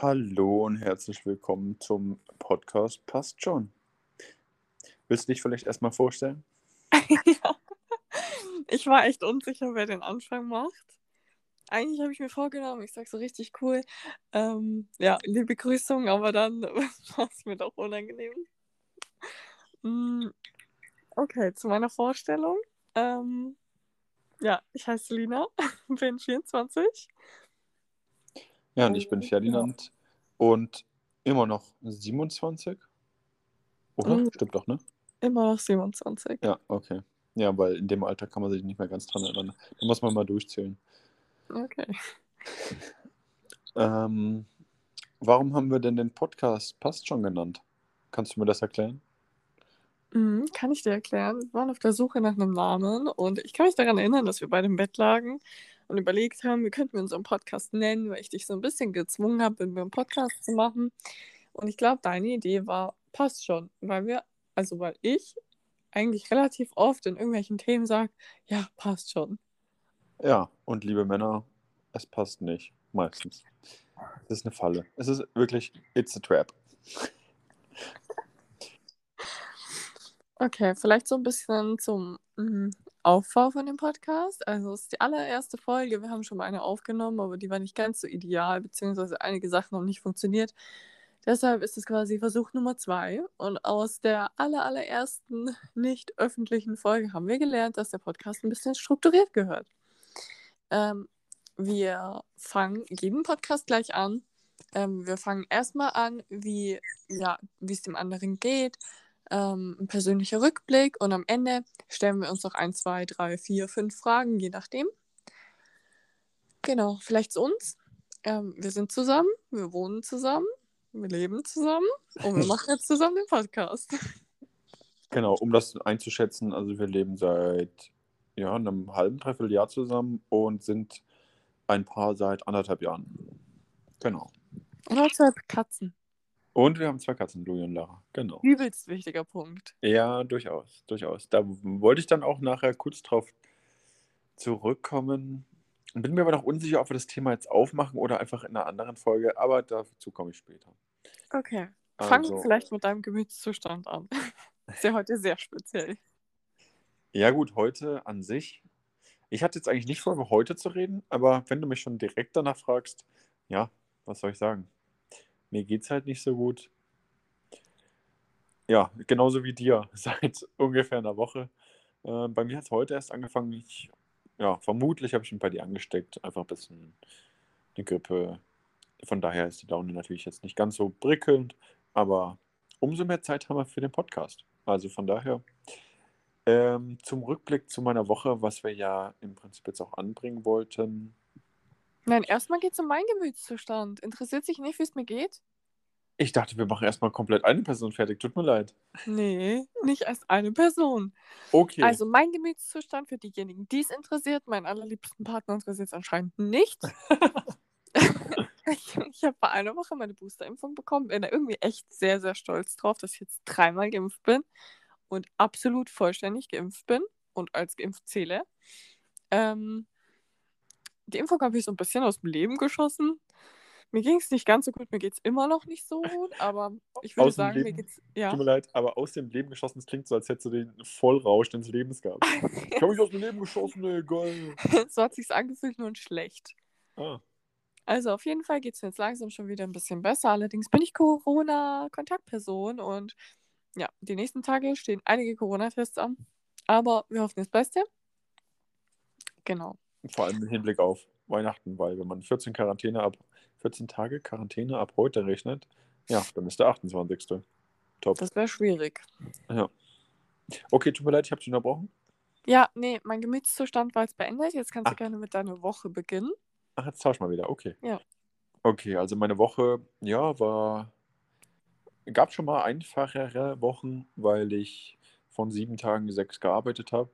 Hallo und herzlich willkommen zum Podcast Passt schon. Willst du dich vielleicht erstmal vorstellen? ja. Ich war echt unsicher, wer den Anfang macht. Eigentlich habe ich mir vorgenommen, ich sage so richtig cool, ähm, ja, liebe Grüßung, aber dann war es mir doch unangenehm. Mm, okay, zu meiner Vorstellung. Ähm, ja, ich heiße Lina, bin 24. Ja, und ich bin Ferdinand und immer noch 27. Oder? Mhm. Stimmt doch, ne? Immer noch 27. Ja, okay. Ja, weil in dem Alter kann man sich nicht mehr ganz dran erinnern. Da muss man mal durchzählen. Okay. Ähm, warum haben wir denn den Podcast Passt schon genannt? Kannst du mir das erklären? Mhm, kann ich dir erklären. Wir waren auf der Suche nach einem Namen und ich kann mich daran erinnern, dass wir beide im Bett lagen und überlegt haben, wie könnten wir unseren Podcast nennen, weil ich dich so ein bisschen gezwungen habe, mit mir einen Podcast zu machen. Und ich glaube, deine Idee war, passt schon, weil wir, also weil ich eigentlich relativ oft in irgendwelchen Themen sage, ja, passt schon. Ja, und liebe Männer, es passt nicht. Meistens. Es ist eine Falle. Es ist wirklich, it's a trap. Okay, vielleicht so ein bisschen zum mm, Aufbau von dem Podcast. Also es ist die allererste Folge. Wir haben schon mal eine aufgenommen, aber die war nicht ganz so ideal, beziehungsweise einige Sachen haben nicht funktioniert. Deshalb ist es quasi Versuch Nummer zwei. Und aus der aller, allerersten nicht öffentlichen Folge haben wir gelernt, dass der Podcast ein bisschen strukturiert gehört. Ähm, wir fangen jeden Podcast gleich an. Ähm, wir fangen erstmal an, wie ja, es dem anderen geht, ähm, ein persönlicher Rückblick und am Ende stellen wir uns noch ein, zwei, drei, vier, fünf Fragen, je nachdem. Genau, vielleicht zu uns. Ähm, wir sind zusammen, wir wohnen zusammen, wir leben zusammen und wir machen jetzt zusammen den Podcast. Genau, um das einzuschätzen, also wir leben seit ja, einem halben, dreiviertel Jahr zusammen und sind ein Paar seit anderthalb Jahren. Genau. Und auch zwei Katzen. Und wir haben zwei Katzen, Louis und Lara. Genau. Übelst wichtiger Punkt. Ja, durchaus, durchaus. Da wollte ich dann auch nachher kurz drauf zurückkommen. Bin mir aber noch unsicher, ob wir das Thema jetzt aufmachen oder einfach in einer anderen Folge, aber dazu komme ich später. Okay. Fangen Also- wir vielleicht mit deinem Gemütszustand an. Ist ja heute sehr speziell. Ja, gut, heute an sich. Ich hatte jetzt eigentlich nicht vor, über heute zu reden, aber wenn du mich schon direkt danach fragst, ja, was soll ich sagen? Mir geht's halt nicht so gut. Ja, genauso wie dir, seit ungefähr einer Woche. Äh, bei mir hat es heute erst angefangen. Ich, ja, vermutlich habe ich mich bei dir angesteckt. Einfach ein bisschen eine Grippe. Von daher ist die Laune natürlich jetzt nicht ganz so prickelnd, aber umso mehr Zeit haben wir für den Podcast. Also von daher ähm, zum Rückblick zu meiner Woche, was wir ja im Prinzip jetzt auch anbringen wollten. Nein, erstmal geht es um meinen Gemütszustand. Interessiert sich nicht, wie es mir geht? Ich dachte, wir machen erstmal komplett eine Person fertig. Tut mir leid. Nee, nicht als eine Person. Okay. Also mein Gemütszustand für diejenigen, die es interessiert, meinen allerliebsten Partner interessiert es anscheinend nicht. ich ich habe vor einer Woche meine Boosterimpfung bekommen, bin da irgendwie echt sehr, sehr stolz drauf, dass ich jetzt dreimal geimpft bin und absolut vollständig geimpft bin und als geimpft zähle. Ähm, die Impfung habe ich so ein bisschen aus dem Leben geschossen. Mir ging es nicht ganz so gut, mir geht es immer noch nicht so gut, aber ich würde Aus sagen, mir Leben? geht's. Ja. Tut mir leid, aber aus dem Leben geschossen, es klingt so, als hättest du den Vollrausch des Lebens gehabt. Ich habe mich aus dem Leben geschossen, ey, geil. so hat sich's angefühlt, nur schlecht. Ah, Also auf jeden Fall geht es mir jetzt langsam schon wieder ein bisschen besser. Allerdings bin ich Corona-Kontaktperson und ja, die nächsten Tage stehen einige Corona-Tests an. Aber wir hoffen das Beste. Genau. Vor allem im Hinblick auf Weihnachten, weil wenn man 14 Quarantäne ab 14 Tage Quarantäne ab heute rechnet, ja, dann ist der 28. Top. Das wäre schwierig. Ja. Okay, tut mir leid, ich habe dich unterbrochen. Ja, nee, mein Gemütszustand war jetzt beendet. Jetzt kannst du Ah. gerne mit deiner Woche beginnen. Ach, jetzt tausch mal wieder, okay. Ja. Okay, also meine Woche, ja, war. Gab schon mal einfachere Wochen, weil ich von sieben Tagen sechs gearbeitet habe.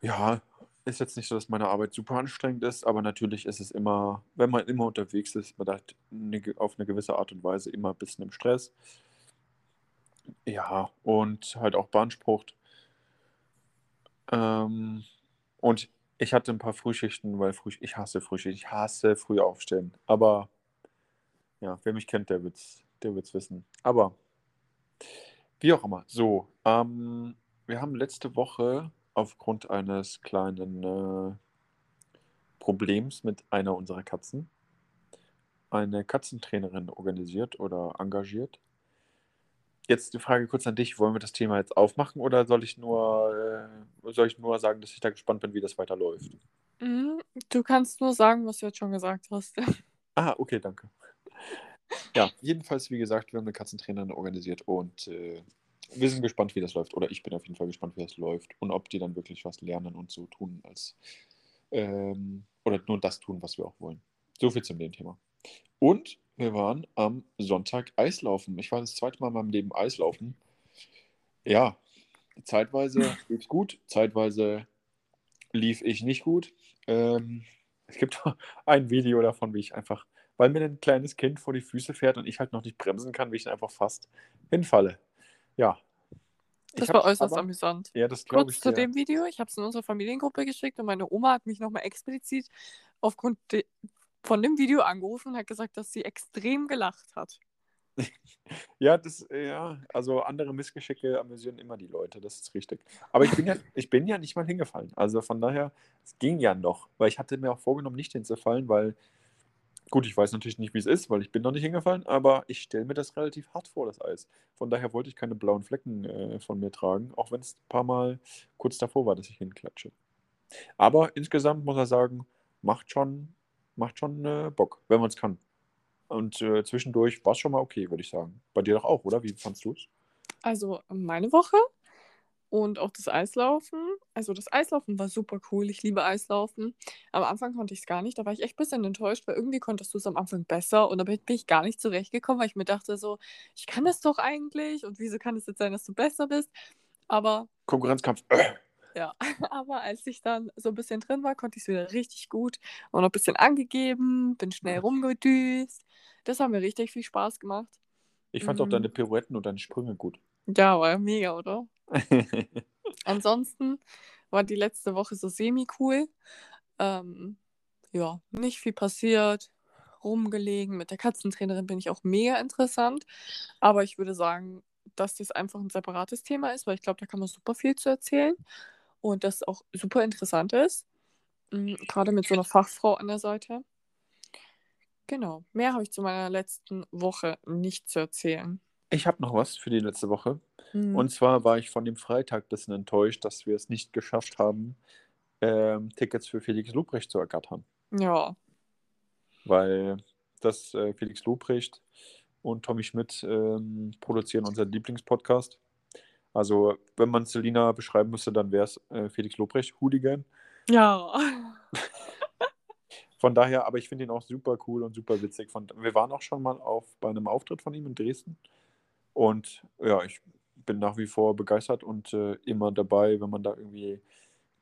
Ja, ist jetzt nicht so, dass meine Arbeit super anstrengend ist, aber natürlich ist es immer, wenn man immer unterwegs ist, man hat eine, auf eine gewisse Art und Weise immer ein bisschen im Stress. Ja, und halt auch beansprucht. Ähm, und ich hatte ein paar Frühschichten, weil früh, ich hasse Frühschichten, ich hasse früh aufstehen. Aber Ja, wer mich kennt, der wird's, der wird's wissen. Aber wie auch immer. So, ähm, wir haben letzte Woche aufgrund eines kleinen äh, Problems mit einer unserer Katzen eine Katzentrainerin organisiert oder engagiert. Jetzt die Frage kurz an dich: Wollen wir das Thema jetzt aufmachen oder soll ich nur, äh, soll ich nur sagen, dass ich da gespannt bin, wie das weiterläuft? Mhm, Du kannst nur sagen, was du jetzt schon gesagt hast. Ah, okay, danke. Ja, jedenfalls, wie gesagt, wir haben eine Katzentrainerin organisiert und äh, wir sind gespannt, wie das läuft. Oder ich bin auf jeden Fall gespannt, wie das läuft und ob die dann wirklich was lernen und so tun, als ähm, oder nur das tun, was wir auch wollen. So viel zum dem Thema. Und wir waren am Sonntag Eislaufen. Ich war das zweite Mal in meinem Leben Eislaufen. Ja, zeitweise lief es gut, zeitweise lief ich nicht gut. Ähm, es gibt ein Video davon, wie ich einfach, weil mir ein kleines Kind vor die Füße fährt und ich halt noch nicht bremsen kann, wie ich einfach fast hinfalle. Ja. Das Ich war äußerst aber- amüsant. Ja, das glaube Kurz ich zu dir. dem Video. Ich habe es in unsere Familiengruppe geschickt und meine Oma hat mich nochmal explizit aufgrund de von dem Video angerufen und hat gesagt, dass sie extrem gelacht hat. Ja, das, ja, also andere Missgeschicke amüsieren immer die Leute, das ist richtig. Aber ich bin ja, ich bin ja nicht mal hingefallen. Also von daher, es ging ja noch, weil ich hatte mir auch vorgenommen, nicht hinzufallen, weil, gut, ich weiß natürlich nicht, wie es ist, weil ich bin noch nicht hingefallen, aber ich stelle mir das relativ hart vor, das Eis. Von daher wollte ich keine blauen Flecken äh, von mir tragen, auch wenn es ein paar Mal kurz davor war, dass ich hinklatsche. Aber insgesamt muss er sagen, macht schon, macht schon äh, Bock, wenn man es kann. Und äh, zwischendurch war es schon mal okay, würde ich sagen. Bei dir doch auch, oder? Wie fandst du es? Also meine Woche und auch das Eislaufen. Also das Eislaufen war super cool. Ich liebe Eislaufen. Am Anfang konnte ich es gar nicht. Da war ich echt ein bisschen enttäuscht, weil irgendwie konntest du es am Anfang besser und damit bin ich gar nicht zurechtgekommen, weil ich mir dachte so, ich kann das doch eigentlich und wieso kann es jetzt sein, dass du besser bist? Aber Konkurrenzkampf. Ja, aber als ich dann so ein bisschen drin war, konnte ich es wieder richtig gut und noch ein bisschen angegeben, bin schnell rumgedüst. Das hat mir richtig viel Spaß gemacht. Ich fand auch Mhm. deine Pirouetten und deine Sprünge gut. Ja, war mega, oder? Ansonsten war die letzte Woche so semi-cool. Ähm, ja, nicht viel passiert, rumgelegen. Mit der Katzentrainerin bin ich auch mega interessant. Aber ich würde sagen, dass das einfach ein separates Thema ist, weil ich glaube, da kann man super viel zu erzählen und das auch super interessant ist. Mm, Gerade mit so einer Fachfrau an der Seite. Genau. Mehr habe ich zu meiner letzten Woche nicht zu erzählen. Ich habe noch was für die letzte Woche. Mhm. Und zwar war ich von dem Freitag ein bisschen enttäuscht, dass wir es nicht geschafft haben, ähm, Tickets für Felix Lubrecht zu ergattern. ja, Weil das äh, Felix Lubrecht und Tommy Schmidt ähm, produzieren unseren Lieblingspodcast. Also, wenn man Selina beschreiben müsste, dann wäre es äh, Felix Lobrecht, Hooligan. ja. Von daher, aber ich finde ihn auch super cool und super witzig. Von, wir waren auch schon mal auf, bei einem Auftritt von ihm in Dresden. Und ja, ich bin nach wie vor begeistert und äh, immer dabei, wenn man da irgendwie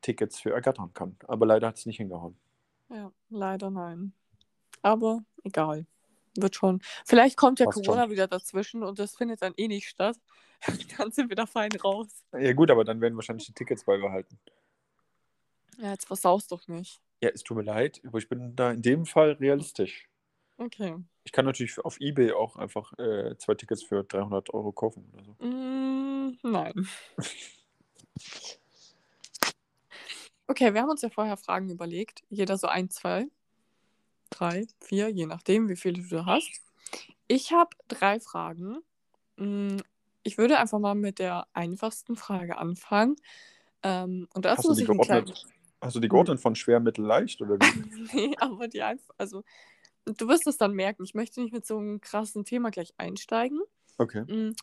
Tickets für ergattern kann. Aber leider hat es nicht hingehauen. Ja, leider nein. Aber egal. Wird schon. Vielleicht kommt ja Passt Corona schon. wieder dazwischen und das findet dann eh nicht statt. Dann sind wir da fein raus. Ja, gut, aber dann werden wahrscheinlich die Tickets beibehalten. Ja, jetzt versaust doch nicht. Ja, es tut mir leid, aber ich bin da in dem Fall realistisch. Okay. Ich kann natürlich auf Ebay auch einfach äh, zwei Tickets für 300 Euro kaufen oder so. Mm, nein. Okay, wir haben uns ja vorher Fragen überlegt. Jeder so ein, zwei, drei, vier, je nachdem, wie viele du hast. Ich habe drei Fragen. Mm, Ich würde einfach mal mit der einfachsten Frage anfangen. Ähm, und dazu Hast du muss die ich kleinen... geordnet? Hast du die geordnet von schwer, mittel, leicht oder wie? Nee, aber die einfach, also du wirst es dann merken. Ich möchte nicht mit so einem krassen Thema gleich einsteigen. Okay. Mm,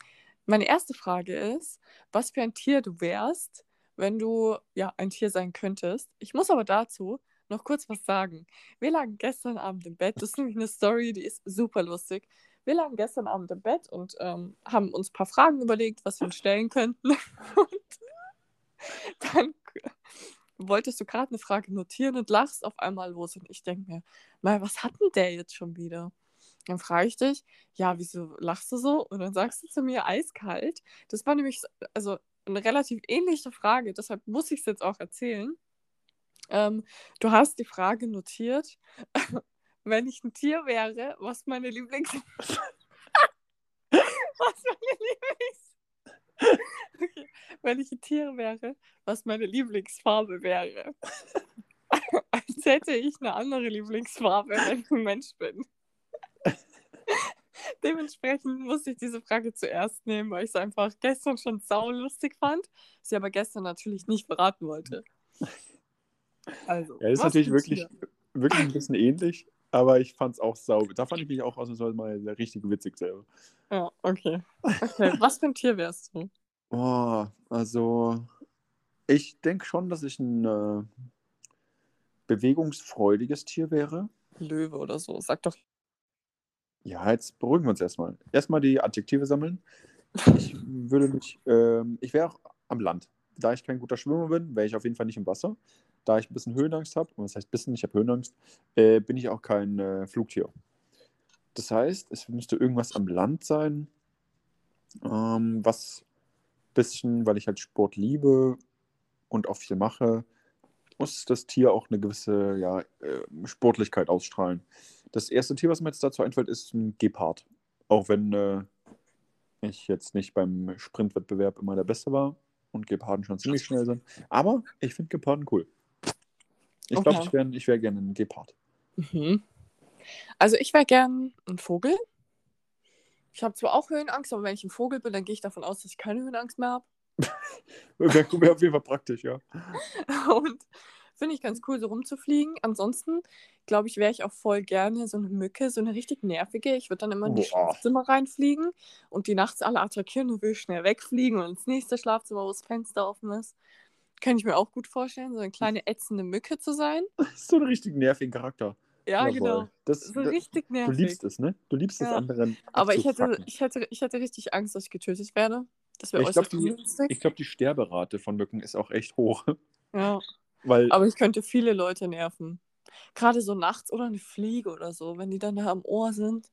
Meine erste Frage ist, was für ein Tier du wärst, wenn du ja ein Tier sein könntest. Ich muss aber dazu noch kurz was sagen. Wir lagen gestern Abend im Bett. Das ist nämlich eine Story, die ist super lustig. Wir lagen gestern Abend im Bett und ähm, haben uns ein paar Fragen überlegt, was wir uns stellen könnten. Und dann wolltest du gerade eine Frage notieren und lachst auf einmal los. Und ich denke mir, mal, was hat denn der jetzt schon wieder? Dann frage ich dich, ja, wieso lachst du so? Und dann sagst du zu mir eiskalt. Das war nämlich so- also eine relativ ähnliche Frage, deshalb muss ich es jetzt auch erzählen. Ähm, du hast die Frage notiert, wenn ich ein Tier wäre, was meine Lieblings... was meine Lieblings... Wenn ich ein Tier wäre, was meine Lieblingsfarbe wäre. Als hätte ich eine andere Lieblingsfarbe, wenn ich ein Mensch bin. Dementsprechend musste ich diese Frage zuerst nehmen, weil ich es einfach gestern schon saulustig fand, sie aber gestern natürlich nicht verraten wollte. Also, Ja, das ist natürlich wirklich, Tier? wirklich ein bisschen ähnlich, aber ich fand es auch sauber. Da fand ich mich auch ausnahmsweise mal richtig witzig selber. Ja, okay. Okay, was für ein Tier wärst du? Oh, also ich denke schon, dass ich ein äh, bewegungsfreudiges Tier wäre. Löwe oder so. Sag doch. Ja, jetzt beruhigen wir uns erstmal. Erstmal die Adjektive sammeln. Ich würde mich, ähm, ich wäre auch am Land. Da ich kein guter Schwimmer bin, wäre ich auf jeden Fall nicht im Wasser. Da ich ein bisschen Höhenangst habe, und das heißt bisschen, ich habe Höhenangst, äh, bin ich auch kein äh, Flugtier. Das heißt, es müsste irgendwas am Land sein, ähm, was ein bisschen, weil ich halt Sport liebe und auch viel mache, muss das Tier auch eine gewisse ja, äh, Sportlichkeit ausstrahlen. Das erste Tier, was mir jetzt dazu einfällt, ist ein Gepard. Auch wenn äh, ich jetzt nicht beim Sprintwettbewerb immer der Beste war und Geparden schon ziemlich schnell sind. Aber ich finde Geparden cool. Ich glaube, ich wäre ich wär gerne ein Gepard. Mhm. Also ich wäre gern ein Vogel. Ich habe zwar auch Höhenangst, aber wenn ich ein Vogel bin, dann gehe ich davon aus, dass ich keine Höhenangst mehr habe. Wäre wär auf jeden Fall praktisch, ja. Und finde ich ganz cool, so rumzufliegen. Ansonsten, glaube ich, wäre ich auch voll gerne so eine Mücke, so eine richtig nervige. Ich würde dann immer in die. Schlafzimmer reinfliegen und die nachts alle attackieren und will schnell wegfliegen und ins nächste Schlafzimmer, wo das Fenster offen ist. Könnte ich mir auch gut vorstellen, so eine kleine ätzende Mücke zu sein. Das ist so ein richtig nervigen Charakter. Ja, Jawohl. genau. Das, So das, richtig du nervig. liebst es, ne? Du liebst es, Ja. anderen Aber ich hätte, abzufacken. ich, hätte, ich hätte richtig Angst, dass ich getötet werde. Das wäre Ich glaube, äußerst die, ungünstig. ich glaub, die Sterberate von Mücken ist auch echt hoch. Ja. Weil, Aber ich könnte viele Leute nerven. Gerade so nachts oder eine Fliege oder so, wenn die dann da am Ohr sind.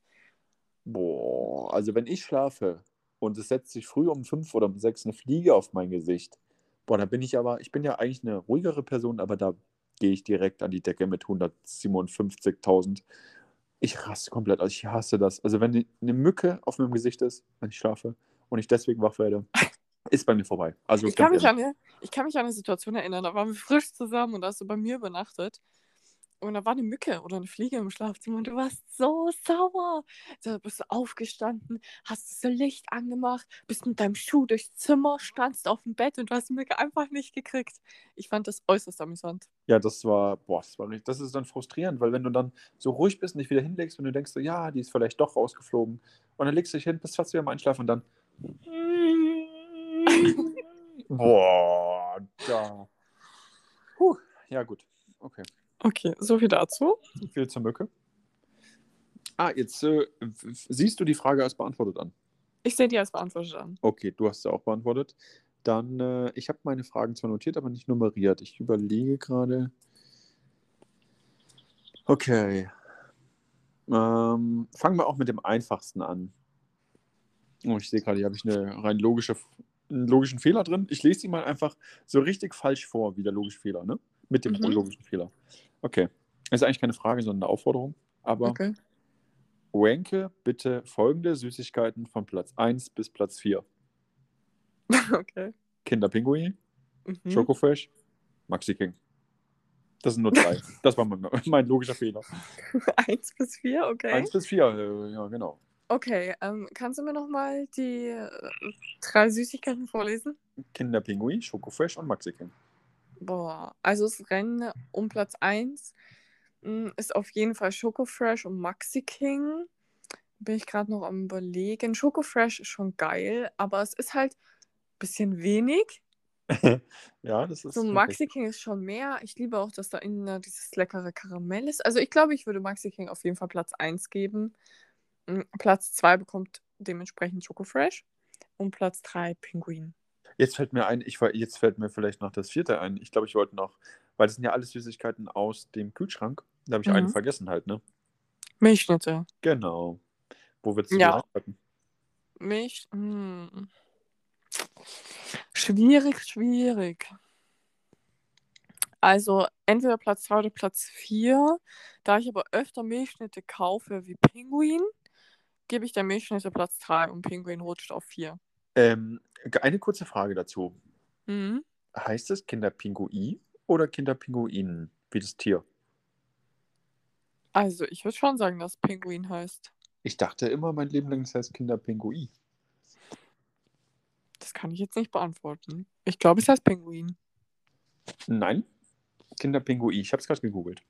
boah, also wenn ich schlafe und es setzt sich früh um fünf oder um sechs eine Fliege auf mein Gesicht, boah, da bin ich aber, ich bin ja eigentlich eine ruhigere Person, aber da gehe ich direkt an die Decke mit 157.000. Ich raste komplett aus, ich hasse das. Also wenn eine Mücke auf meinem Gesicht ist, wenn ich schlafe und ich deswegen wach werde, ist bei mir vorbei. Also Ich kann, mich ehrlich. an eine, ich kann mich an eine Situation erinnern, da waren wir frisch zusammen und da hast du bei mir übernachtet. Und da war eine Mücke oder eine Fliege im Schlafzimmer und du warst so sauer. Da bist du aufgestanden, hast das Licht angemacht, bist mit deinem Schuh durchs Zimmer, standst auf dem Bett und du hast die Mücke einfach nicht gekriegt. Ich fand das äußerst amüsant. Ja, das war, boah, das war richtig, das ist dann frustrierend, weil wenn du dann so ruhig bist und dich wieder hinlegst und du denkst so, ja, die ist vielleicht doch rausgeflogen und dann legst du dich hin, bist fast wieder am Einschlafen und dann boah, da. Puh, ja gut, okay. Okay, so viel dazu. Viel zur Mücke. Ah, jetzt äh, siehst du die Frage als beantwortet an. Ich sehe die als beantwortet an. Okay, du hast sie auch beantwortet. Dann, äh, ich habe meine Fragen zwar notiert, aber nicht nummeriert. Ich überlege gerade. Okay. Ähm, fangen wir auch mit dem einfachsten an. Oh, ich sehe gerade, hier habe ich eine rein logische, einen logischen Fehler drin. Ich lese sie mal einfach so richtig falsch vor, wie der logische Fehler, ne? Mit dem Mhm. logischen Fehler. Okay. Das ist eigentlich keine Frage, sondern eine Aufforderung. Aber Okay. ranke bitte folgende Süßigkeiten von Platz 1 bis Platz 4. okay. Kinderpinguin, Mhm. Schokofresh, Maxi King. Das sind nur drei. das war mein, mein logischer Fehler. Eins bis vier, okay. Eins bis vier, äh, ja, genau. Okay, ähm, kannst du mir nochmal die äh, drei Süßigkeiten vorlesen? Kinderpinguin, Schokofresh und Maxi King. Boah, also das Rennen um Platz 1 ist auf jeden Fall Schokofresh und Maxi King. Bin ich gerade noch am überlegen. Schokofresh ist schon geil, aber es ist halt ein bisschen wenig. ja, das ist. So Maxi King ist schon mehr. Ich liebe auch, dass da innen dieses leckere Karamell ist. Also ich glaube, ich würde Maxi King auf jeden Fall Platz 1 geben. Mm, Platz 2 bekommt dementsprechend Schokofresh und Platz 3 Pinguin. Jetzt fällt mir ein, ich, war- jetzt fällt mir vielleicht noch das vierte ein. Ich glaube, ich wollte noch, weil das sind ja alles Süßigkeiten aus dem Kühlschrank. Da habe ich Mhm. einen vergessen halt, ne? Milchschnitte. Genau. Wo würdest du Ja. reinpacken? Milch. Hm. Schwierig, schwierig. Also entweder Platz 2 oder Platz 4. Da ich aber öfter Milchschnitte kaufe wie Pinguin, gebe ich der Milchschnitte Platz 3 und Pinguin rutscht auf 4. Ähm, eine kurze Frage dazu. Mhm. Heißt es Kinderpingui oder Kinderpinguinen, wie das Tier? Also, ich würde schon sagen, dass Pinguin heißt. Ich dachte immer, mein Leben lang, heißt Kinderpingui. Das kann ich jetzt nicht beantworten. Ich glaube, es heißt Pinguin. Nein, Kinderpingui. Ich habe es gerade gegoogelt.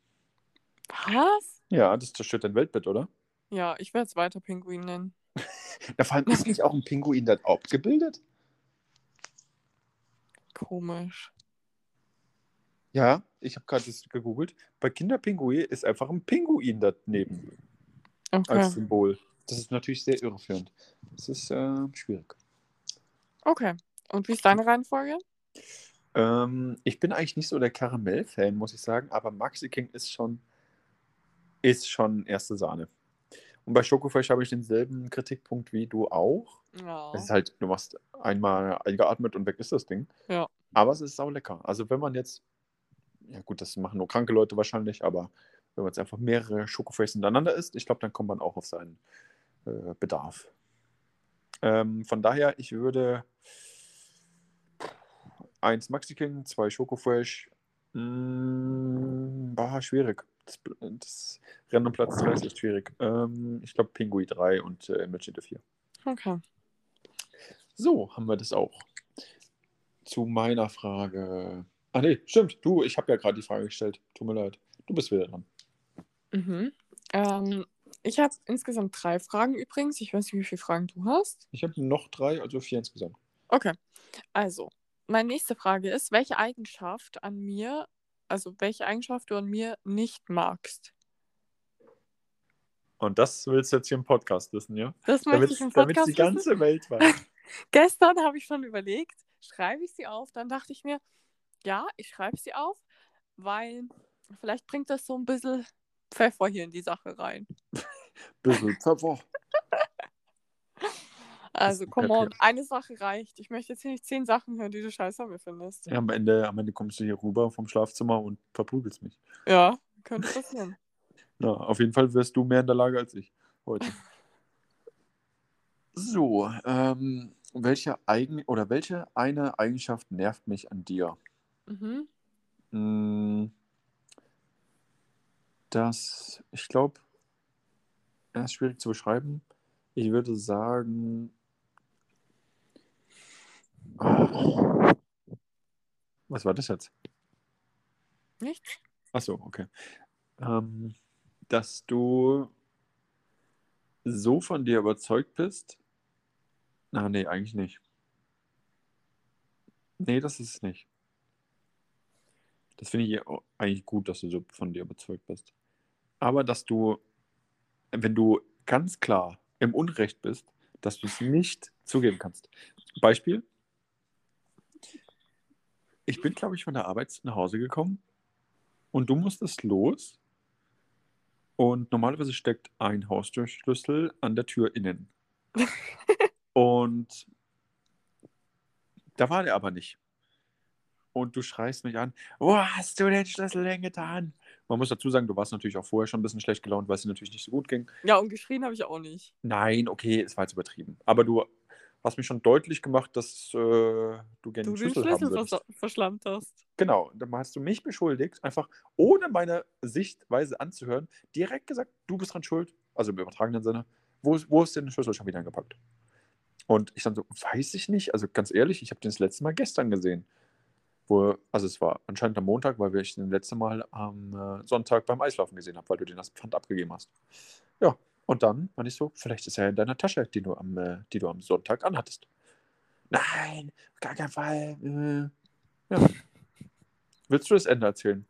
Was? Ja, das zerstört dein Weltbild, oder? Ja, ich werde es weiter Pinguin nennen. Da vor allem ist nicht auch ein Pinguin dort abgebildet? Komisch. Ja, ich habe gerade das gegoogelt. Bei Kinderpingui ist einfach ein Pinguin daneben als Okay. Symbol. Das ist natürlich sehr irreführend. Das ist äh, schwierig. Okay. Und wie ist deine Reihenfolge? Ähm, ich bin eigentlich nicht so der Karamell-Fan, muss ich sagen, aber Maxi King ist schon, ist schon erste Sahne. Und bei Schokofresh habe ich denselben Kritikpunkt wie du auch. Ja. Es ist halt, du machst einmal eingeatmet und weg ist das Ding. Ja. Aber es ist sau lecker. Also wenn man jetzt, ja gut, das machen nur kranke Leute wahrscheinlich, aber wenn man jetzt einfach mehrere Schokofresh hintereinander isst, ich glaube, dann kommt man auch auf seinen äh, Bedarf. Ähm, von daher, ich würde eins Maxi King, zwei Schokofresh. Mm, war schwierig. Das, das Rennen um Platz 3 ist echt schwierig. Ähm, ich glaube Pingui 3 und äh, Milchschnitte 4. Okay. So, haben wir das auch. Zu meiner Frage. Ach nee, stimmt. Du, ich habe ja gerade die Frage gestellt. Tut mir leid. Du bist wieder dran. Mhm. Ähm, ich habe insgesamt drei Fragen übrigens. Ich weiß nicht, wie viele Fragen du hast. Ich habe noch drei, also vier insgesamt. Okay. Also, meine nächste Frage ist, welche Eigenschaft an mir, also welche Eigenschaft du an mir nicht magst? Und das willst du jetzt hier im Podcast wissen, ja? Das möchte Damit ich im damit Podcast die wissen. ganze Welt weiß. Gestern habe ich schon überlegt, schreibe ich sie auf. Dann dachte ich mir, ja, ich schreibe sie auf, weil vielleicht bringt das so ein bisschen Pfeffer hier in die Sache rein. Bisschen Pfeffer. Also, come on, eine Sache reicht. Ich möchte jetzt hier nicht zehn Sachen hören, die du scheiße an mir findest. Ja, am, Ende, am Ende kommst du hier rüber vom Schlafzimmer und verprügelst mich. Ja, könnte passieren. Na, auf jeden Fall wirst du mehr in der Lage als ich heute. So, ähm, welche Eigen oder welche eine Eigenschaft nervt mich an dir? Mhm. Mm, Das, ich glaube, er ist schwierig zu beschreiben. Ich würde sagen. Was war das jetzt? Nichts? Achso, okay. Ähm, dass du so von dir überzeugt bist. Na, nee, eigentlich nicht. Nee, das ist es nicht. Das finde ich auch eigentlich gut, dass du so von dir überzeugt bist. Aber dass du, wenn du ganz klar im Unrecht bist, dass du es nicht zugeben kannst. Beispiel. Ich bin, glaube ich, von der Arbeit nach Hause gekommen und du musstest los. Und normalerweise steckt ein Haustürschlüssel an der Tür innen. und da war der aber nicht. Und du schreist mich an, wo hast du den Schlüssel denn getan? Man muss dazu sagen, du warst natürlich auch vorher schon ein bisschen schlecht gelaunt, weil es dir natürlich nicht so gut ging. Ja, und geschrien habe ich auch nicht. Nein, okay, es war jetzt übertrieben. Aber du hast mir schon deutlich gemacht, dass äh, du gerne Du den den Schlüssel, haben Schlüssel vers verschlammt hast. Genau, dann hast du mich beschuldigt, einfach ohne meine Sichtweise anzuhören, direkt gesagt, du bist dran schuld, also im übertragenen Sinne, wo, ist- wo ist denn der Schlüssel schon wieder eingepackt? Und ich dann so, weiß ich nicht, also ganz ehrlich, ich habe den das letzte Mal gestern gesehen. Wo, also es war anscheinend am Montag, weil ich den letzte Mal am äh, Sonntag beim Eislaufen gesehen habe, weil du den als Pfand abgegeben hast. Ja, und dann meine ich so, vielleicht ist er in deiner Tasche, die du am, äh, die du am Sonntag anhattest. Nein, auf gar keinen Fall. Äh, ja. Willst du das Ende erzählen?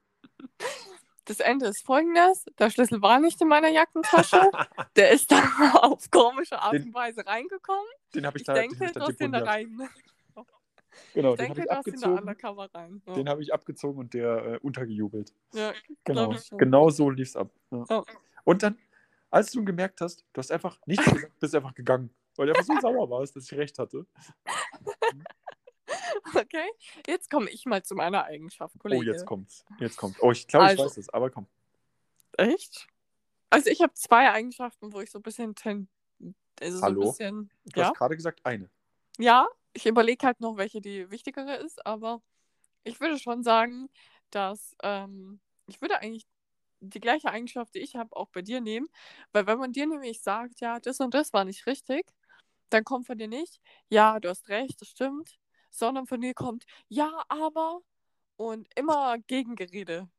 Das Ende ist folgendes: Der Schlüssel war nicht in meiner Jackentasche. Der ist da auf komische Art und Weise reingekommen. Den habe ich, Ich da denke, den ich da da rein. Genau, Ich den habe ich abgezogen. rein. Ja. Den habe ich abgezogen und der äh, untergejubelt. ja. Genau, genau so lief es ab. Ja. Ja. Und dann, als du gemerkt hast, du hast einfach nichts gesagt, bist einfach gegangen, weil du einfach so sauer warst, dass ich recht hatte. Okay, jetzt komme ich mal zu meiner Eigenschaft, Kollege. Oh, jetzt kommt's. Jetzt kommt's. Oh, ich glaube, ich Also. weiß es, aber komm. Echt? Also ich habe zwei Eigenschaften, wo ich so ein bisschen ten, also so Hallo? bisschen, Du ja, hast gerade gesagt eine. ja, ich überlege halt noch, welche die wichtigere ist, aber ich würde schon sagen, dass ähm, ich würde eigentlich die gleiche Eigenschaft, die ich habe, auch bei dir nehmen, weil wenn man dir nämlich sagt, ja, das und das war nicht richtig, dann kommt von dir nicht, ja, du hast recht, das stimmt, sondern von dir kommt, ja, aber und immer Gegengerede.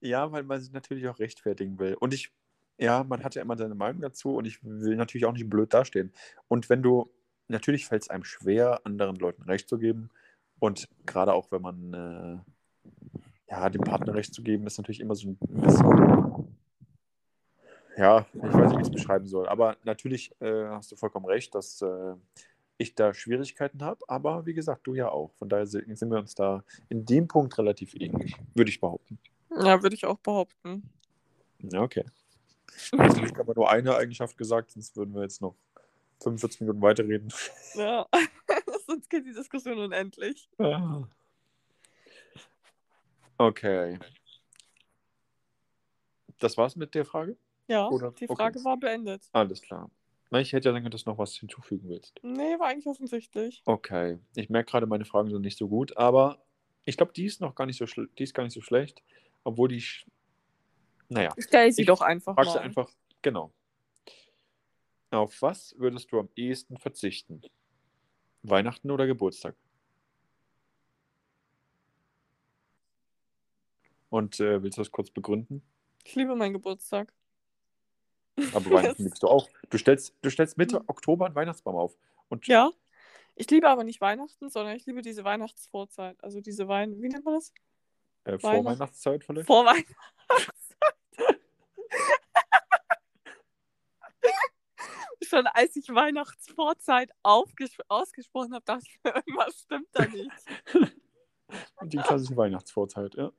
Ja, weil man sich natürlich auch rechtfertigen will. Und ich, ja, man hat ja immer seine Meinung dazu und ich will natürlich auch nicht blöd dastehen. Und wenn du, natürlich fällt es einem schwer, anderen Leuten Recht zu geben. Und gerade auch, wenn man, äh, ja, dem Partner Recht zu geben, ist natürlich immer so ein bisschen, ja, ich weiß nicht, wie ich es beschreiben soll. Aber natürlich äh, hast du vollkommen recht, dass äh, ich da Schwierigkeiten habe. Aber wie gesagt, du ja auch. Von daher sind wir uns da in dem Punkt relativ ähnlich, würde ich behaupten. Ja, würde ich auch behaupten. Ja, okay. Glück haben wir nur eine Eigenschaft gesagt, sonst würden wir jetzt noch 45 Minuten weiterreden. Ja, sonst geht die Diskussion unendlich. Ah. Okay. Das war's mit der Frage? Ja, Oder- die okay. Frage war beendet. Alles klar. Na, ich hätte ja dann, dass du noch was hinzufügen willst. Nee, war eigentlich offensichtlich. Okay. Ich merke gerade, meine Fragen sind nicht so gut, aber ich glaube, die ist noch gar nicht so die ist gar nicht so schlecht, obwohl die. sch- Naja, Stell sie Ich doch einfach mal. einfach. Genau. Auf was würdest du am ehesten verzichten? Weihnachten oder Geburtstag? Und äh, willst du das kurz begründen? Ich liebe meinen Geburtstag. Aber Weihnachten liebst du auch. Du stellst, du stellst Mitte Oktober einen Weihnachtsbaum auf. Und Ja. Ich liebe aber nicht Weihnachten, sondern ich liebe diese Weihnachtsvorzeit. Also diese Wein... Wie nennt man das? äh, Weihnacht- Vorweihnachtszeit vielleicht? Vorweihnachtszeit. Schon als ich Weihnachtsvorzeit ausgesprochen habe, dachte ich mir, irgendwas stimmt da nicht. Und die klassische Weihnachtsvorzeit, ja.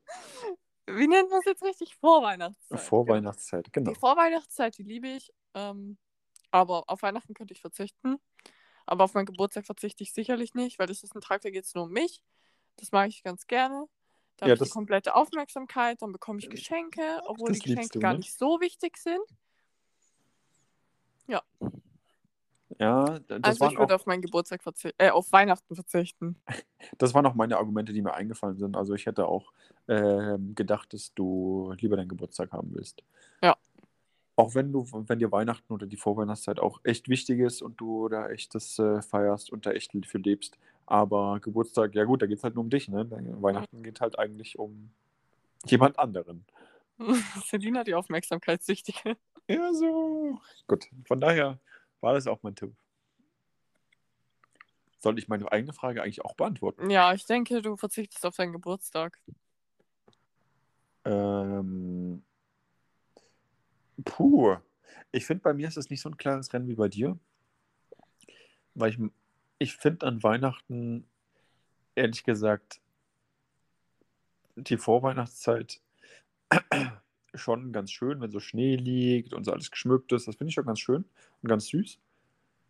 Wie nennt man es jetzt richtig? Vorweihnachtszeit. Vorweihnachtszeit, genau. Die Vorweihnachtszeit, die liebe ich. Ähm, aber auf Weihnachten könnte ich verzichten. Aber auf meinen Geburtstag verzichte ich sicherlich nicht, weil das ist ein Tag, da geht es nur um mich. Das mag ich ganz gerne. Da Ja, habe ich die komplette Aufmerksamkeit, dann bekomme ich Geschenke, obwohl die Geschenke du, gar ne? nicht so wichtig sind. Ja, d- das, also waren ich würde auf meinen Geburtstag verzichten, äh, auf Weihnachten verzichten. das waren auch meine Argumente, die mir eingefallen sind. Also ich hätte auch ähm, gedacht, dass du lieber deinen Geburtstag haben willst. Ja. Auch wenn du, wenn dir Weihnachten oder die Vorweihnachtszeit auch echt wichtig ist und du da echt das äh, feierst und da echt für lebst. Aber Geburtstag, ja gut, da geht es halt nur um dich, ne? Weihnachten geht halt eigentlich um jemand anderen. Selina, die Aufmerksamkeitssüchtige. Ja, so. Gut, von daher war das auch mein Tipp. Soll ich meine eigene Frage eigentlich auch beantworten? Ja, ich denke, du verzichtest auf deinen Geburtstag. Ähm, puh. Ich finde, bei mir ist es nicht so ein klares Rennen wie bei dir. Weil ich, ich finde an Weihnachten, ehrlich gesagt, die Vorweihnachtszeit schon ganz schön, wenn so Schnee liegt und so alles geschmückt ist. Das finde ich schon ganz schön und ganz süß.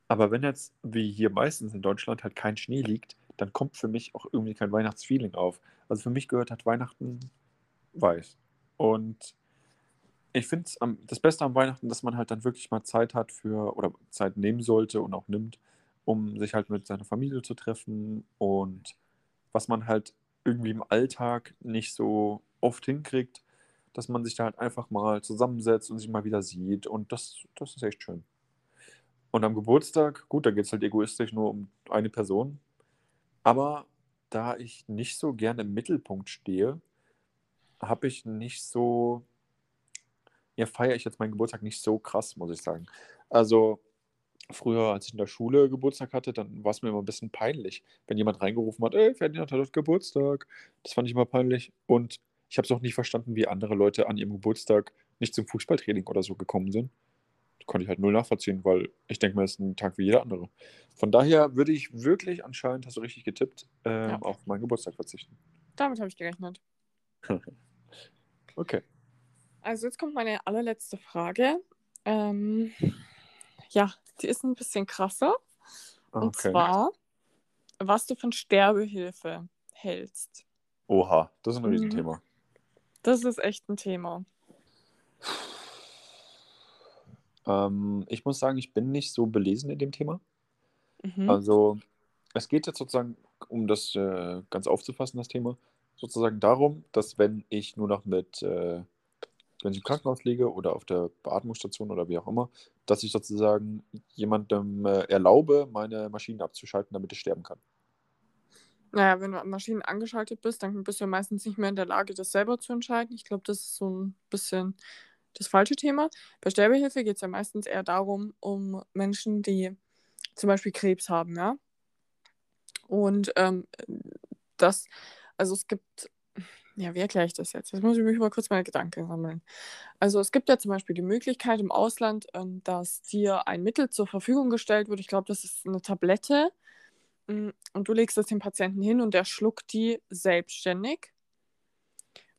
Aber wenn jetzt, wie hier meistens in Deutschland, halt kein Schnee liegt, dann kommt für mich auch irgendwie kein Weihnachtsfeeling auf. Also für mich gehört halt Weihnachten weiß. Und ich finde es das Beste am Weihnachten, dass man halt dann wirklich mal Zeit hat für, oder Zeit nehmen sollte und auch nimmt, um sich halt mit seiner Familie zu treffen und was man halt irgendwie im Alltag nicht so oft hinkriegt, dass man sich da halt einfach mal zusammensetzt und sich mal wieder sieht und das, das ist echt schön. Und am Geburtstag, gut, da geht es halt egoistisch nur um eine Person, aber da ich nicht so gerne im Mittelpunkt stehe, habe ich nicht so, ja, feiere ich jetzt meinen Geburtstag nicht so krass, muss ich sagen. Also früher, als ich in der Schule Geburtstag hatte, dann war es mir immer ein bisschen peinlich, wenn jemand reingerufen hat, ey, Ferdinand hat heute Geburtstag. Das fand ich immer peinlich. Und ich habe es auch nicht verstanden, wie andere Leute an ihrem Geburtstag nicht zum Fußballtraining oder so gekommen sind. Das konnte ich halt null nachvollziehen, weil ich denke mal, es ist ein Tag wie jeder andere. Von daher würde ich wirklich, anscheinend hast du richtig getippt, ähm, Ja. auf meinen Geburtstag verzichten. Damit habe ich gerechnet. Okay. Also jetzt kommt meine allerletzte Frage. Ähm, ja, die ist ein bisschen krasser. Und okay. zwar, was du von Sterbehilfe hältst. Oha, das ist ein Mhm. Riesenthema. Das ist echt ein Thema. Ähm, ich muss sagen, ich bin nicht so belesen in dem Thema. Mhm. Also, es geht jetzt sozusagen, um das äh, ganz aufzufassen, das Thema, sozusagen darum, dass wenn ich nur noch mit, äh, wenn ich im Krankenhaus liege oder auf der Beatmungsstation oder wie auch immer, dass ich sozusagen jemandem äh, erlaube, meine Maschinen abzuschalten, damit ich sterben kann. Naja, wenn du an Maschinen angeschaltet bist, dann bist du ja meistens nicht mehr in der Lage, das selber zu entscheiden. Ich glaube, das ist so ein bisschen das falsche Thema. Bei Sterbehilfe geht es ja meistens eher darum, um Menschen, die zum Beispiel Krebs haben, ja. Und ähm, das, also es gibt, ja, wie erkläre ich das jetzt? Jetzt muss ich mich mal kurz meine Gedanken sammeln. Also es gibt ja zum Beispiel die Möglichkeit im Ausland, ähm, dass dir ein Mittel zur Verfügung gestellt wird. Ich glaube, das ist eine Tablette. Und du legst das dem Patienten hin und der schluckt die selbstständig.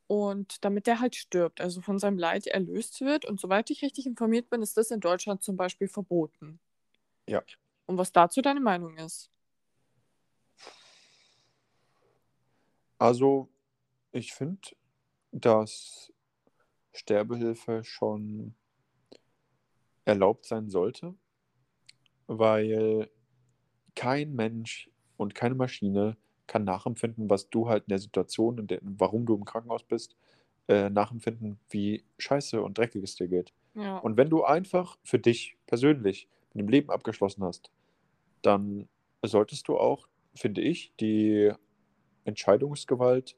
Und damit der halt stirbt, also von seinem Leid erlöst wird. Und soweit ich richtig informiert bin, ist das in Deutschland zum Beispiel verboten. Ja. Und was dazu deine Meinung ist? Also, ich finde, dass Sterbehilfe schon erlaubt sein sollte, weil kein Mensch und keine Maschine kann nachempfinden, was du halt in der Situation, in der, warum du im Krankenhaus bist, äh, nachempfinden, wie scheiße und dreckig es dir geht. Ja. Und wenn du einfach für dich persönlich mit dem Leben abgeschlossen hast, dann solltest du auch, finde ich, die Entscheidungsgewalt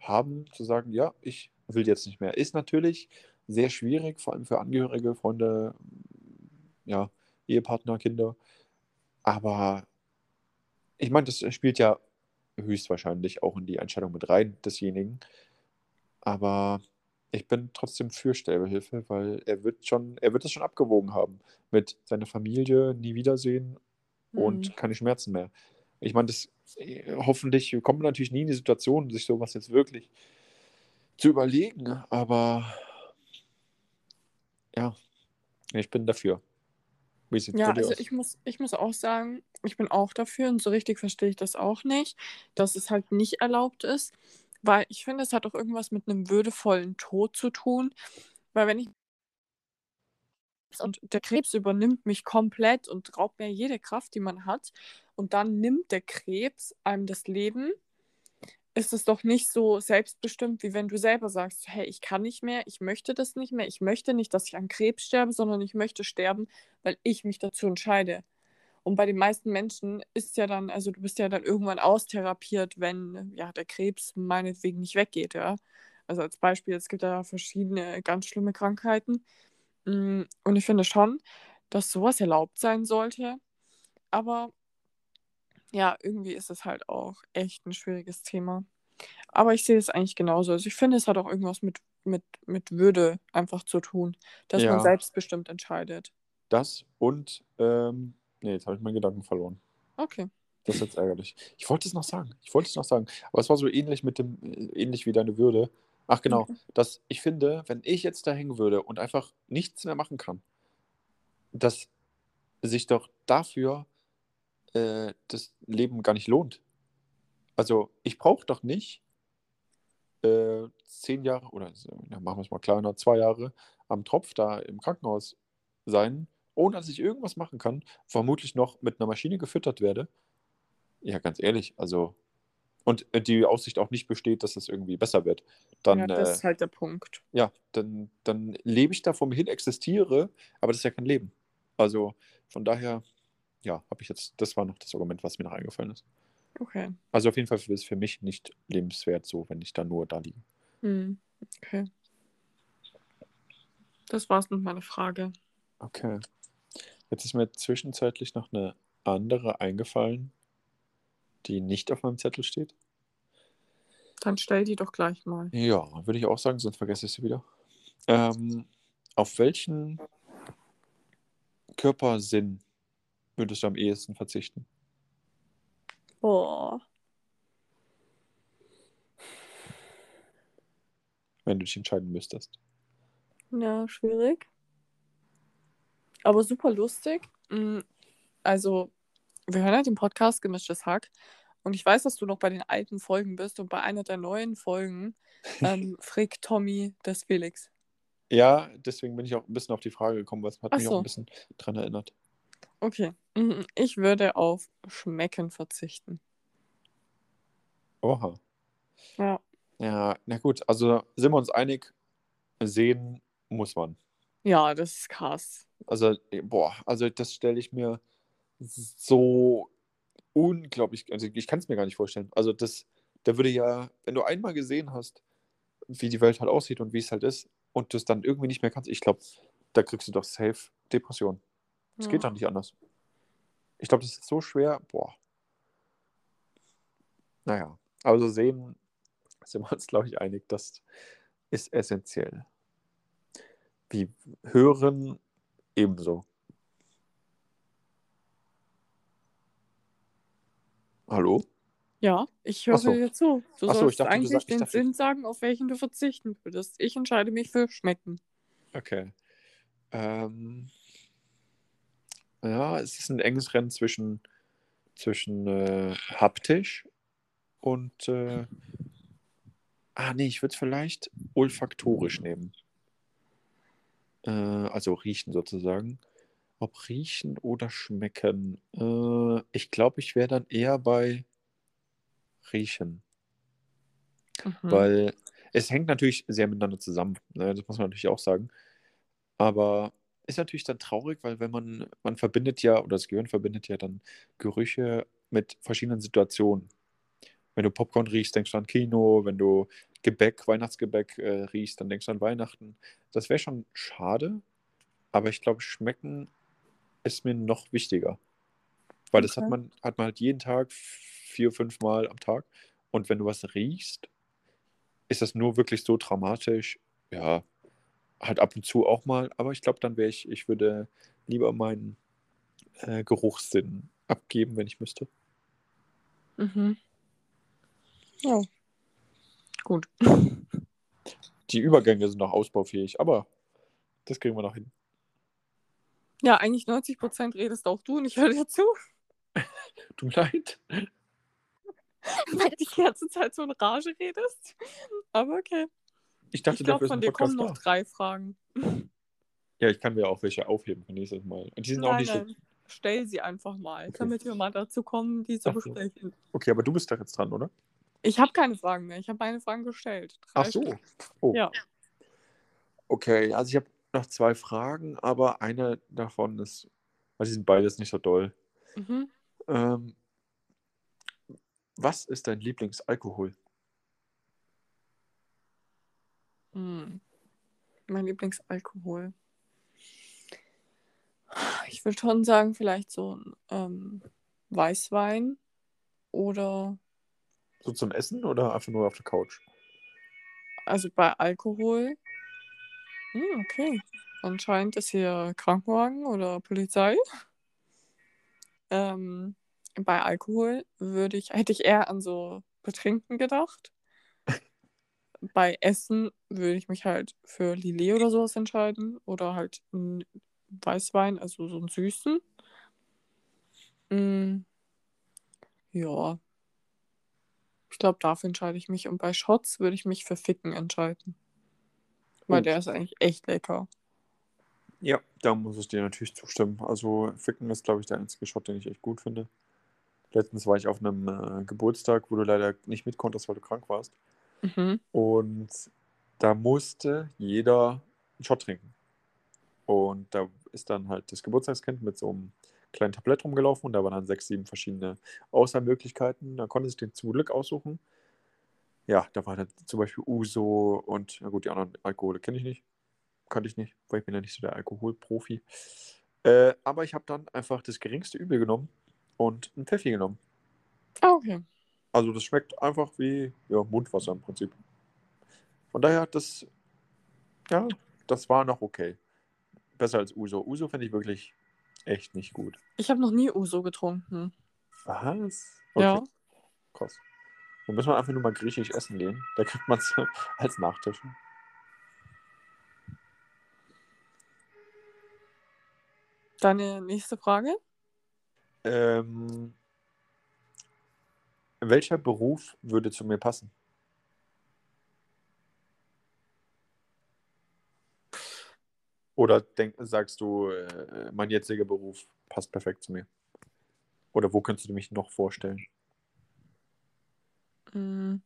haben, zu sagen, ja, ich will jetzt nicht mehr. Ist natürlich sehr schwierig, vor allem für Angehörige, Freunde, ja, Ehepartner, Kinder. Aber ich meine, das spielt ja höchstwahrscheinlich auch in die Entscheidung mit rein desjenigen. Aber ich bin trotzdem für Sterbehilfe, weil er wird schon, er wird es schon abgewogen haben mit seiner Familie, nie wiedersehen und Hm. keine Schmerzen mehr. Ich meine, das äh, hoffentlich kommt man natürlich nie in die Situation, sich sowas jetzt wirklich zu überlegen, aber ja, ich bin dafür. Wie sieht Ja, also aus? ich muss, ich muss auch sagen, ich bin auch dafür und so richtig verstehe ich das auch nicht, dass es halt nicht erlaubt ist, weil ich finde, es hat auch irgendwas mit einem würdevollen Tod zu tun, weil wenn ich und der Krebs übernimmt mich komplett und raubt mir jede Kraft, die man hat und dann nimmt der Krebs einem das Leben, ist es doch nicht so selbstbestimmt, wie wenn du selber sagst, hey, ich kann nicht mehr, ich möchte das nicht mehr, ich möchte nicht, dass ich an Krebs sterbe, sondern ich möchte sterben, weil ich mich dazu entscheide. Und bei den meisten Menschen ist ja dann, also du bist ja dann irgendwann austherapiert, wenn ja der Krebs meinetwegen nicht weggeht, ja. Also als Beispiel, es gibt ja verschiedene ganz schlimme Krankheiten. Mm, Und ich finde schon, dass sowas erlaubt sein sollte. Aber ja, irgendwie ist es halt auch echt ein schwieriges Thema. Aber ich sehe es eigentlich genauso. Also ich finde, es hat auch irgendwas mit, mit, mit Würde einfach zu tun, dass man Ja, selbstbestimmt entscheidet. das und, ähm, nee, jetzt habe ich meinen Gedanken verloren. Okay. Das ist jetzt ärgerlich. Ich wollte es noch sagen. Ich wollte es noch sagen. Aber es war so ähnlich mit dem, äh, ähnlich wie deine Würde. Ach genau, Okay. dass ich finde, wenn ich jetzt da hängen würde und einfach nichts mehr machen kann, dass sich doch dafür äh, das Leben gar nicht lohnt. Also ich brauche doch nicht äh, zehn Jahre oder ja, machen wir es mal kleiner, zwei Jahre am Tropf da im Krankenhaus sein, ohne dass ich irgendwas machen kann, vermutlich noch mit einer Maschine gefüttert werde. Ja, ganz ehrlich, also und äh, die Aussicht auch nicht besteht, dass es irgendwie besser wird, Ja, dann, das äh, ist halt der Punkt. ja, dann, dann lebe ich da vor mir hin, existiere, aber das ist ja kein Leben. Also von daher, ja, habe ich jetzt, das war noch das Argument, was mir noch eingefallen ist. Okay. Also auf jeden Fall ist es für mich nicht lebenswert, so wenn ich da nur da liege. Hm. Okay. Das war's mit meiner Frage. Okay. Jetzt ist mir zwischenzeitlich noch eine andere eingefallen, die nicht auf meinem Zettel steht. Dann stell die doch gleich mal. Ja, würde ich auch sagen, sonst vergesse ich sie wieder. Ähm, auf welchen Körpersinn würdest du am ehesten verzichten? Boah. wenn du dich entscheiden müsstest. Ja, schwierig. Aber super lustig. Mm, Also, wir hören ja den Podcast Gemischtes Hack. Und ich weiß, dass du noch bei den alten Folgen bist. Und bei einer der neuen Folgen ähm, fragt Tommy das Felix. Ja, deswegen bin ich auch ein bisschen auf die Frage gekommen, weil es hat Ach mich auch ein so. bisschen dran erinnert. Okay. Mhm. Ich würde auf Schmecken verzichten. Oha. Ja. Ja, na gut, also sind wir uns einig, sehen muss man. Ja, das ist krass. Also, eh, boah, also das stelle ich mir so unglaublich, also ich kann es mir gar nicht vorstellen. Also das, da würde ja, wenn du einmal gesehen hast, wie die Welt halt aussieht und wie es halt ist und du es dann irgendwie nicht mehr kannst, ich glaube, da kriegst du doch safe Depression. Es Ja. geht doch nicht anders. Ich glaube, das ist so schwer, boah. Naja, also sehen sind wir uns, glaube ich, einig, das ist essentiell. Wie hören ebenso. Hallo? Ja, ich höre so. dir zu. Du Ach so, ich sollst dachte, du eigentlich sag- ich den dachte- Sinn sagen, auf welchen du verzichten würdest. Ich entscheide mich für Schmecken. Okay. Ähm, ja, es ist ein enges Rennen zwischen, zwischen äh, haptisch und. Äh, ah, nee, ich würde es vielleicht olfaktorisch nehmen. Äh, also riechen sozusagen. Ob riechen oder schmecken. Äh, ich glaube, ich wäre dann eher bei riechen. Mhm. Weil es hängt natürlich sehr miteinander zusammen. Ne? Das muss man natürlich auch sagen. Aber ist natürlich dann traurig, weil wenn man, man verbindet ja, oder das Gehirn verbindet ja dann Gerüche mit verschiedenen Situationen. Wenn du Popcorn riechst, denkst du an Kino. Wenn du Gebäck, Weihnachtsgebäck äh, riechst, dann denkst du an Weihnachten. Das wäre schon schade. Aber ich glaube, schmecken ist mir noch wichtiger. Weil das hat Okay. man, hat man halt jeden Tag vier, fünf Mal am Tag. Und wenn du was riechst, ist das nur wirklich so dramatisch. Ja, halt ab und zu auch mal. Aber ich glaube, dann wäre ich, ich würde lieber meinen äh, Geruchssinn abgeben, wenn ich müsste. Mhm. Ja. Gut. Die Übergänge sind noch ausbaufähig, aber das kriegen wir noch hin. Ja, eigentlich 90% redest auch du und ich höre dir zu, Tut mir leid. weil du die ganze Zeit so in Rage redest. Aber okay. Ich dachte, Ich glaube, dafür ist von ein dir kommen noch drei Fragen. Ja, ich kann mir auch welche aufheben für nächstes Mal. Und die sind auch Nein, nicht so. nein. Stell sie einfach mal, Okay. damit wir mal dazu kommen, die zu Ach so. besprechen. Okay, aber du bist doch jetzt dran, oder? Ich habe keine Fragen mehr. Ich habe meine Fragen gestellt. Drei Ach so. Oh. Ja. Okay, also ich habe noch zwei Fragen, aber eine davon ist, also die sind beides nicht so doll. Mhm. Ähm, was ist dein Lieblingsalkohol? Hm. Mein Lieblingsalkohol. Ich würde schon sagen, vielleicht so ein ähm, Weißwein oder So zum Essen oder einfach nur auf der Couch? also bei Alkohol. Hm, okay. Anscheinend ist hier Krankenwagen oder Polizei. Ähm, bei Alkohol würde ich, hätte ich eher an so Betrinken gedacht. Bei Essen würde ich mich halt für Lillet oder sowas entscheiden. Oder halt einen Weißwein, also so einen süßen. Mm, ja. Ich glaube, dafür entscheide ich mich. Und bei Shots würde ich mich für Ficken entscheiden. Weil der ist eigentlich echt lecker. Ja, da muss ich dir natürlich zustimmen. Also Ficken ist, glaube ich, der einzige Shot, den ich echt gut finde. Letztens war ich auf einem äh, Geburtstag, wo du leider nicht mit konntest, weil du krank warst. Mhm. Und da musste jeder einen Shot trinken. Und da ist dann halt das Geburtstagskind mit so einem kleinen Tablett rumgelaufen und da waren dann sechs, sieben verschiedene Auswahlmöglichkeiten. Da konnte sich den zum Glück aussuchen. Ja, da war dann zum Beispiel Uso und, na gut, die anderen Alkohole kenne ich nicht. Kannte ich nicht, weil ich bin ja nicht so der Alkoholprofi. Äh, aber ich habe dann einfach das geringste Übel genommen und ein Pfeffi genommen. Ah, okay. Also das schmeckt einfach wie ja, Mundwasser im Prinzip. Von daher, das, ja, das war noch okay. Besser als Uso. Uso finde ich wirklich echt nicht gut. Ich habe noch nie Uso getrunken. Was? Ja. Krass. Dann müssen wir einfach nur mal griechisch essen gehen. Da kriegt man es als Nachtisch. Deine nächste Frage? Ähm, welcher Beruf würde zu mir passen? Oder denk, sagst du, äh, mein jetziger Beruf passt perfekt zu mir? Oder wo könntest du mich noch vorstellen? Mm.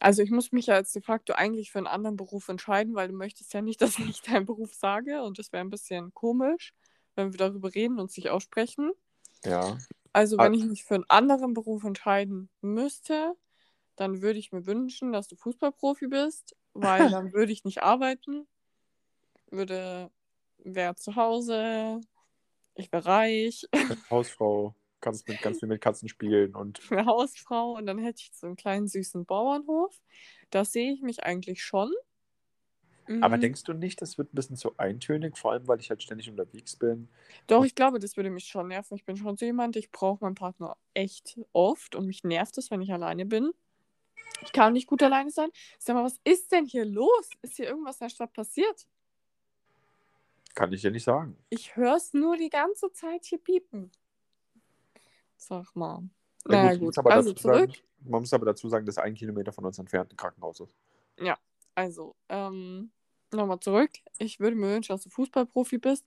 Also ich muss mich ja jetzt de facto eigentlich für einen anderen Beruf entscheiden, weil du möchtest ja nicht, dass ich deinen Beruf sage und das wäre ein bisschen komisch, wenn wir darüber reden und sich aussprechen. Ja. Also wenn ich mich für einen anderen Beruf entscheiden müsste, dann würde ich mir wünschen, dass du Fußballprofi bist, weil dann würde ich nicht arbeiten, würde wäre zu Hause, ich wäre reich, Hausfrau, kannst mit ganz viel mit Katzen spielen und wäre Hausfrau und dann hätte ich so einen kleinen süßen Bauernhof. Da sehe ich mich eigentlich schon. Aber Mm, denkst du nicht, das wird ein bisschen zu eintönig, vor allem weil ich halt ständig unterwegs bin? Doch, ich glaube, das würde mich schon nerven. Ich bin schon so jemand, ich brauche meinen Partner echt oft und mich nervt es, wenn ich alleine bin. Ich kann nicht gut alleine sein. Sag mal, was ist denn hier los? Ist hier irgendwas in der Stadt passiert? Kann ich dir nicht sagen. Ich höre es nur die ganze Zeit hier piepen. Sag mal. Ja, Na man gut, muss aber also dazu sagen- zurück. Man muss aber dazu sagen, dass ein Kilometer von uns entfernt ein Krankenhaus ist. Also, ähm, nochmal zurück. Ich würde mir wünschen, dass du Fußballprofi bist.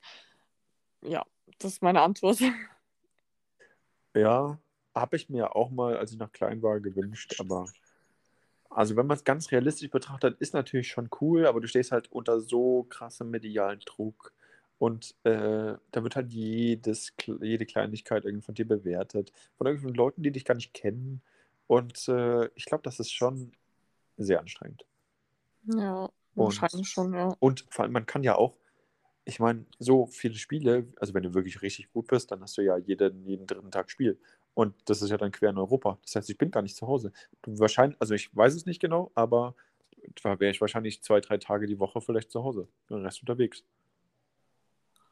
Ja, das ist meine Antwort. Ja, habe ich mir auch mal, als ich noch klein war, gewünscht, aber also wenn man es ganz realistisch betrachtet, ist natürlich schon cool, aber du stehst halt unter so krassem medialen Druck und äh, da wird halt jedes, jede Kleinigkeit irgendwie von dir bewertet, von irgendwelchen Leuten, die dich gar nicht kennen und äh, ich glaube, das ist schon sehr anstrengend. Ja, wahrscheinlich schon, ja. Und vor allem, man kann ja auch, ich meine, so viele Spiele, also wenn du wirklich richtig gut bist, dann hast du ja jeden, jeden dritten Tag Spiel. Und das ist ja dann quer in Europa. Das heißt, ich bin gar nicht zu Hause. Du wahrscheinlich, also ich weiß es nicht genau, aber da wäre ich wahrscheinlich zwei, drei Tage die Woche vielleicht zu Hause. Den Rest unterwegs.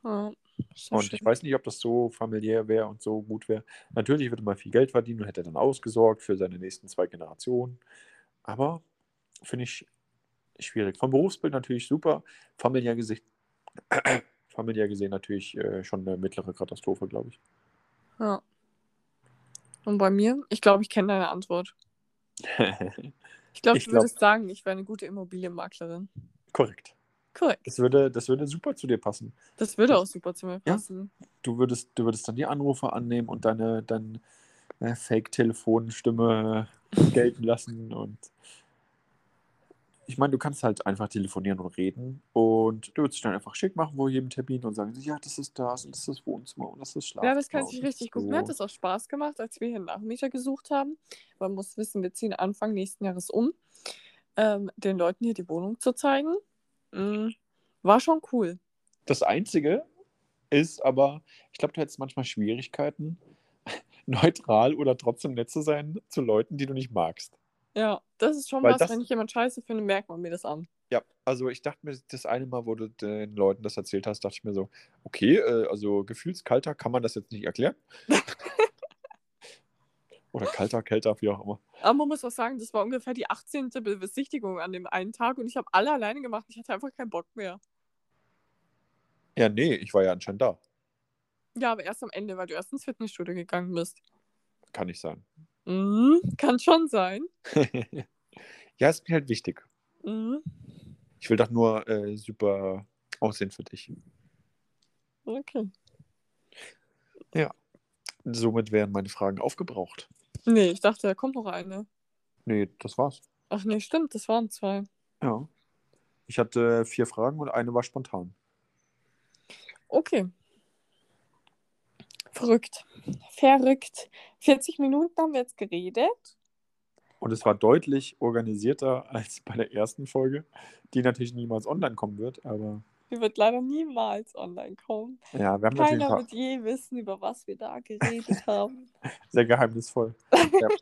ja Und schön. ich weiß nicht, ob das so familiär wäre und so gut wäre. Natürlich würde man viel Geld verdienen und hätte dann ausgesorgt für seine nächsten zwei Generationen. Aber finde ich schwierig. Vom Berufsbild natürlich super. Familiär gesehen, familiär gesehen natürlich äh, schon eine mittlere Katastrophe, glaube ich. Ja. Und bei mir? Ich glaube, ich kenne deine Antwort. Ich glaube, du glaub- würdest sagen, ich wäre eine gute Immobilienmaklerin. Korrekt. Korrekt. Das würde, das würde super zu dir passen. Das würde auch super zu mir Ja. passen. Du würdest, du würdest dann die Anrufe annehmen und deine, deine äh, Fake-Telefonstimme gelten lassen. Und ich meine, du kannst halt einfach telefonieren und reden und du würdest dich dann einfach schick machen vor jedem Termin und sagen, ja, das ist das und das ist das Wohnzimmer und das ist Schlafzimmer. Ja, das kann das richtig ist gut. so. Mir hat das auch Spaß gemacht, als wir hier einen Nachmieter gesucht haben. Man muss wissen, wir ziehen Anfang nächsten Jahres um, ähm, den Leuten hier die Wohnung zu zeigen. Mm, war schon cool. Das Einzige ist aber, ich glaube, du hättest manchmal Schwierigkeiten, neutral oder trotzdem nett zu sein zu Leuten, die du nicht magst. Ja, das ist schon Weil was, das- wenn ich jemand scheiße finde, merkt man mir das an. Ja, also ich dachte mir, das eine Mal, wo du den Leuten das erzählt hast, dachte ich mir so, okay, äh, also gefühlskalter kann man das jetzt nicht erklären. Oder kalter, kälter, wie auch immer. Aber man muss auch sagen, das war ungefähr die 18. Be- Besichtigung an dem einen Tag und ich habe alle alleine gemacht. Ich hatte einfach keinen Bock mehr. Ja, nee, ich war ja anscheinend da. Ja, aber erst am Ende, weil du erst ins Fitnessstudio gegangen bist. Kann nicht sein. Mhm, kann schon sein. ja, ist mir halt wichtig. Mhm. Ich will doch nur äh, super aussehen für dich. Okay. Somit wären meine Fragen aufgebraucht. Nee, ich dachte, da kommt noch eine. Nee, das war's. Ach nee, stimmt, das waren zwei. Ja. Ich hatte vier Fragen und eine war spontan. Okay. Verrückt. Verrückt. 40 Minuten haben wir jetzt geredet. Und es war deutlich organisierter als bei der ersten Folge, die natürlich niemals online kommen wird, aber Die wird leider niemals online kommen. ja, wir haben natürlich ein Keiner paar, wird je wissen, über was wir da geredet haben. sehr geheimnisvoll.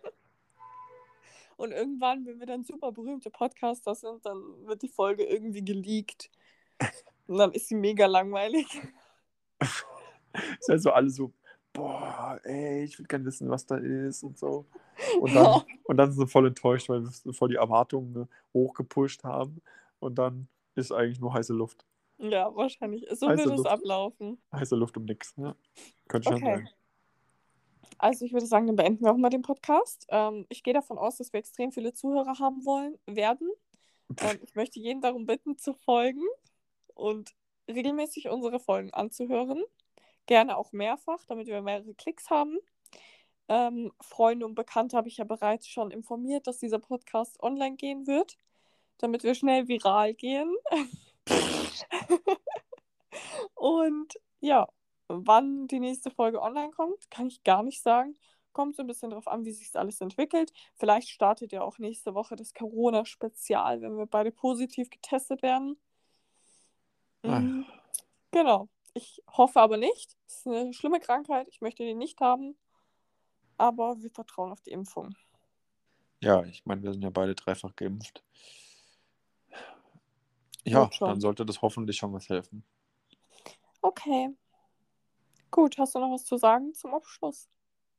Und irgendwann, wenn wir dann super berühmte Podcaster sind, dann wird die Folge irgendwie geleakt. Und dann ist sie mega langweilig. Ist halt so alle so, boah, ey, ich will gerne wissen, was da ist und so. Und dann, und dann sind sie voll enttäuscht, weil wir voll die Erwartungen ne, hochgepusht haben. Und dann ist eigentlich nur heiße Luft. Ja, wahrscheinlich. So Heiße wird es Luft. ablaufen. Heiße Luft um nix. Ja. Könnte schon Okay. sein. Also ich würde sagen, dann beenden wir auch mal den Podcast. Ähm, ich gehe davon aus, dass wir extrem viele Zuhörer haben wollen, werden. Ähm, ich möchte jeden darum bitten, zu folgen und regelmäßig unsere Folgen anzuhören. Gerne auch mehrfach, damit wir mehrere Klicks haben. Ähm, Freunde und Bekannte habe ich ja bereits schon informiert, dass dieser Podcast online gehen wird, damit wir schnell viral gehen. und ja, wann die nächste Folge online kommt, kann ich gar nicht sagen. Kommt so ein bisschen darauf an, wie sich alles entwickelt. Vielleicht startet ja auch nächste Woche das Corona-Spezial, wenn wir beide positiv getestet werden. Mhm. Genau. Ich hoffe aber nicht. Es ist eine schlimme Krankheit. Ich möchte die nicht haben. Aber wir vertrauen auf die Impfung. Ja, ich meine, wir sind ja beide dreifach geimpft. Ja, dann sollte das hoffentlich schon was helfen. Okay. Gut, hast du noch was zu sagen zum Abschluss?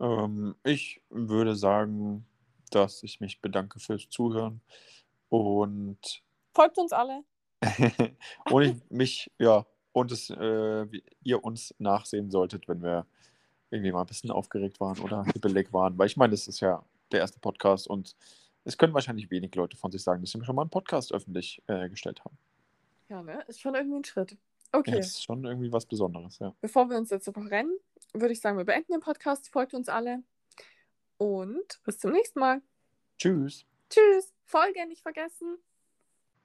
Ähm, ich würde sagen, dass ich mich bedanke fürs Zuhören und folgt uns alle. und ich mich, ja, und es, äh, ihr uns nachsehen solltet, wenn wir irgendwie mal ein bisschen aufgeregt waren oder hibbelig waren. Weil ich meine, das ist ja der erste Podcast und es können wahrscheinlich wenig Leute von sich sagen, dass sie schon mal einen Podcast öffentlich äh, gestellt haben. Ja, ne? Ist schon irgendwie ein Schritt. Okay. Ja, ist schon irgendwie was Besonderes, ja. Bevor wir uns jetzt verrennen, würde ich sagen, wir beenden den Podcast. Folgt uns alle. Und bis zum nächsten Mal. Tschüss. Tschüss. Folge nicht vergessen.